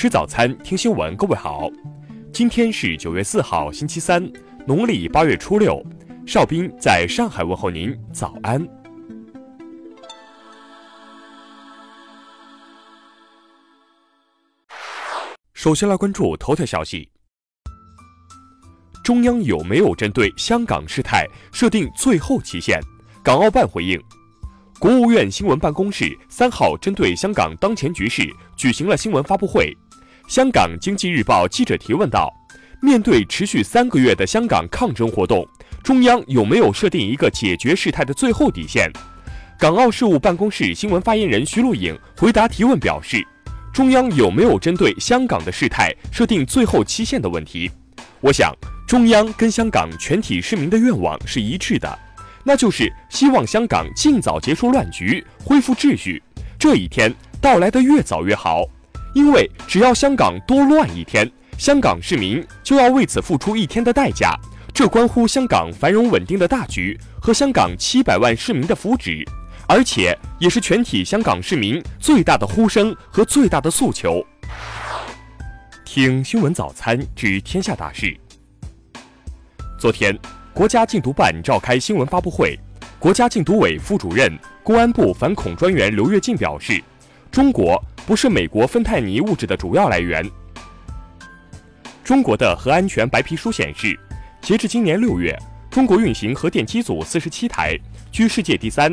吃早餐，听新闻。各位好，今天是九月四号，星期三，农历八月初六。邵兵在上海问候您，早安。首先来关注头条消息：中央有没有针对香港事态设定最后期限？港澳办回应。国务院新闻办公室三号针对香港当前局势举行了新闻发布会。香港经济日报记者提问道：“面对持续三个月的香港抗争活动，中央有没有设定一个解决事态的最后底线？”港澳事务办公室新闻发言人徐露颖回答提问表示：“中央有没有针对香港的事态设定最后期限的问题？我想，中央跟香港全体市民的愿望是一致的。”那就是希望香港尽早结束乱局，恢复秩序。这一天到来的越早越好，因为只要香港多乱一天，香港市民就要为此付出一天的代价。这关乎香港繁荣稳定的大局和香港七百万市民的福祉，而且也是全体香港市民最大的呼声和最大的诉求。听新闻早餐知天下大事。昨天。国家禁毒办召开新闻发布会，国家禁毒委副主任、公安部反恐专员刘跃进表示，中国不是美国芬太尼物质的主要来源。中国的核安全白皮书显示，截至今年六月，中国运行核电机组四十七台，居世界第三。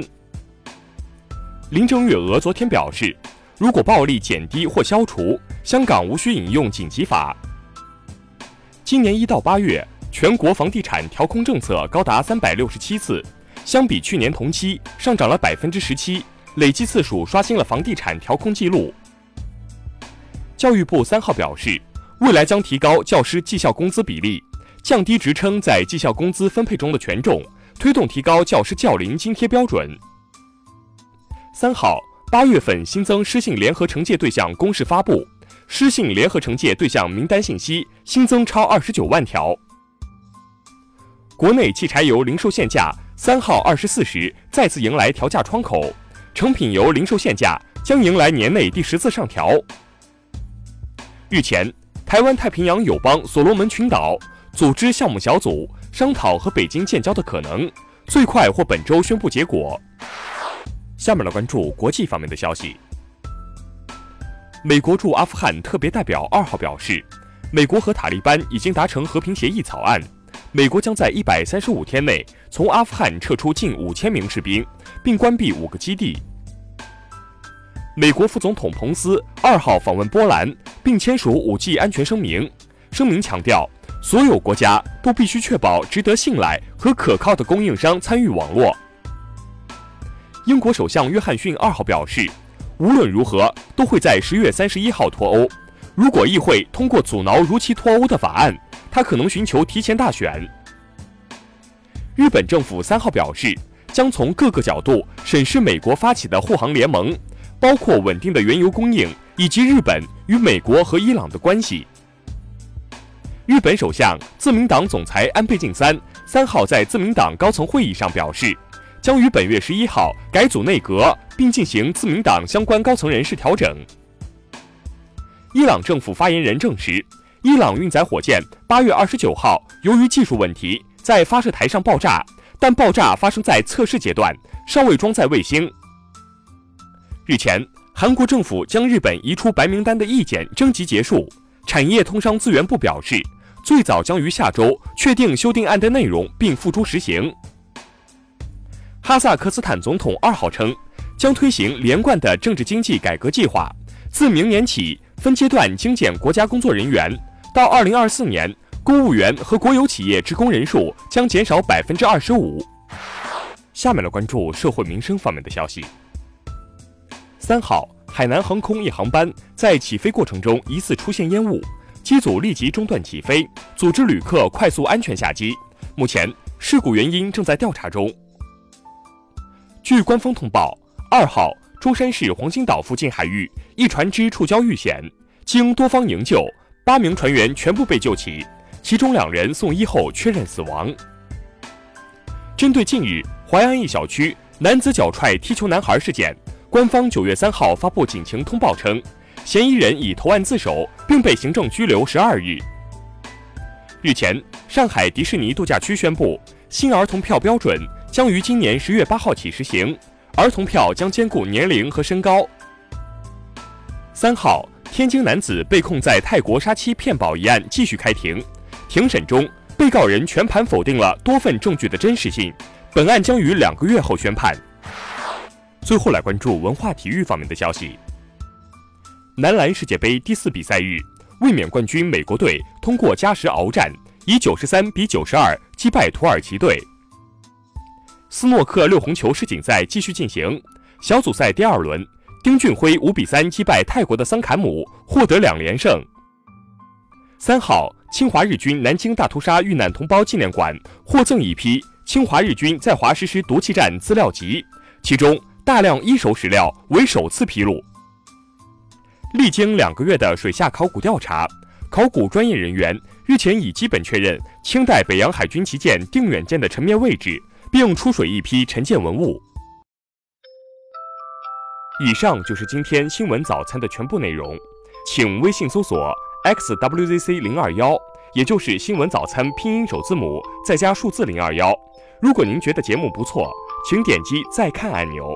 林郑月娥昨天表示，如果暴力减低或消除，香港无需引用紧急法。今年一到八月。全国房地产调控政策高达三百六十七次，相比去年同期上涨了百分之十七，累计次数刷新了房地产调控记录。教育部三号表示，未来将提高教师绩效工资比例，降低职称在绩效工资分配中的权重，推动提高教师教龄津贴标准。三号，八月份新增失信联合惩戒对象公示发布，失信联合惩戒对象名单信息新增超二十九万条。国内汽柴油零售限价三号二十四时再次迎来调价窗口，成品油零售限价将迎来年内第十次上调。日前，台湾太平洋友邦所罗门群岛组织项目小组商讨和北京建交的可能，最快或本周宣布结果。下面来关注国际方面的消息。美国驻阿富汗特别代表二号表示，美国和塔利班已经达成和平协议草案。美国将在一百三十五天内从阿富汗撤出近五千名士兵，并关闭五个基地。美国副总统彭斯二号访问波兰，并签署五 G 安全声明。声明强调，所有国家都必须确保值得信赖和可靠的供应商参与网络。英国首相约翰逊二号表示，无论如何都会在十月三十一号脱欧。如果议会通过阻挠如期脱欧的法案。他可能寻求提前大选。日本政府三号表示，将从各个角度审视美国发起的护航联盟，包括稳定的原油供应以及日本与美国和伊朗的关系。日本首相自民党总裁安倍晋三三号在自民党高层会议上表示，将于本月十一号改组内阁，并进行自民党相关高层人事调整。伊朗政府发言人证实。伊朗运载火箭八月二十九号由于技术问题在发射台上爆炸，但爆炸发生在测试阶段，尚未装载卫星。日前，韩国政府将日本移出白名单的意见征集结束，产业通商资源部表示，最早将于下周确定修订案的内容并付诸实行。哈萨克斯坦总统二号称，将推行连贯的政治经济改革计划，自明年起分阶段精简国家工作人员。到二零二四年，公务员和国有企业职工人数将减少百分之二十五。下面来关注社会民生方面的消息。三号，海南航空一航班在起飞过程中疑似出现烟雾，机组立即中断起飞，组织旅客快速安全下机。目前，事故原因正在调查中。据官方通报，二号，中山市黄金岛附近海域一船只触礁遇险，经多方营救。八名船员全部被救起，其中两人送医后确认死亡。针对近日淮安一小区男子脚踹踢球男孩事件，官方九月三号发布警情通报称，嫌疑人已投案自首，并被行政拘留十二日。日前，上海迪士尼度假区宣布，新儿童票标准将于今年十月八号起实行，儿童票将兼顾年龄和身高。三号，天津男子被控在泰国杀妻骗保一案继续开庭，庭审中，被告人全盘否定了多份证据的真实性。本案将于两个月后宣判。最后来关注文化体育方面的消息。男篮世界杯第四比赛日。卫冕冠军美国队通过加时鏖战，以九十三比九十二击败土耳其队。斯诺克六红球世锦赛继续进行，小组赛第二轮，丁俊晖五比三击败泰国的桑坎姆，获得两连胜。三号，侵华日军南京大屠杀遇难同胞纪念馆获赠一批侵华日军在华实施毒气战资料集，其中大量一手史料为首次披露。历经两个月的水下考古调查，考古专业人员日前已基本确认清代北洋海军旗舰“定远舰”的沉面位置，并出水一批沉舰文物。以上就是今天新闻早餐的全部内容，请微信搜索 xwzc 零二幺，也就是新闻早餐拼音首字母再加数字零二幺。如果您觉得节目不错，请点击再看按钮。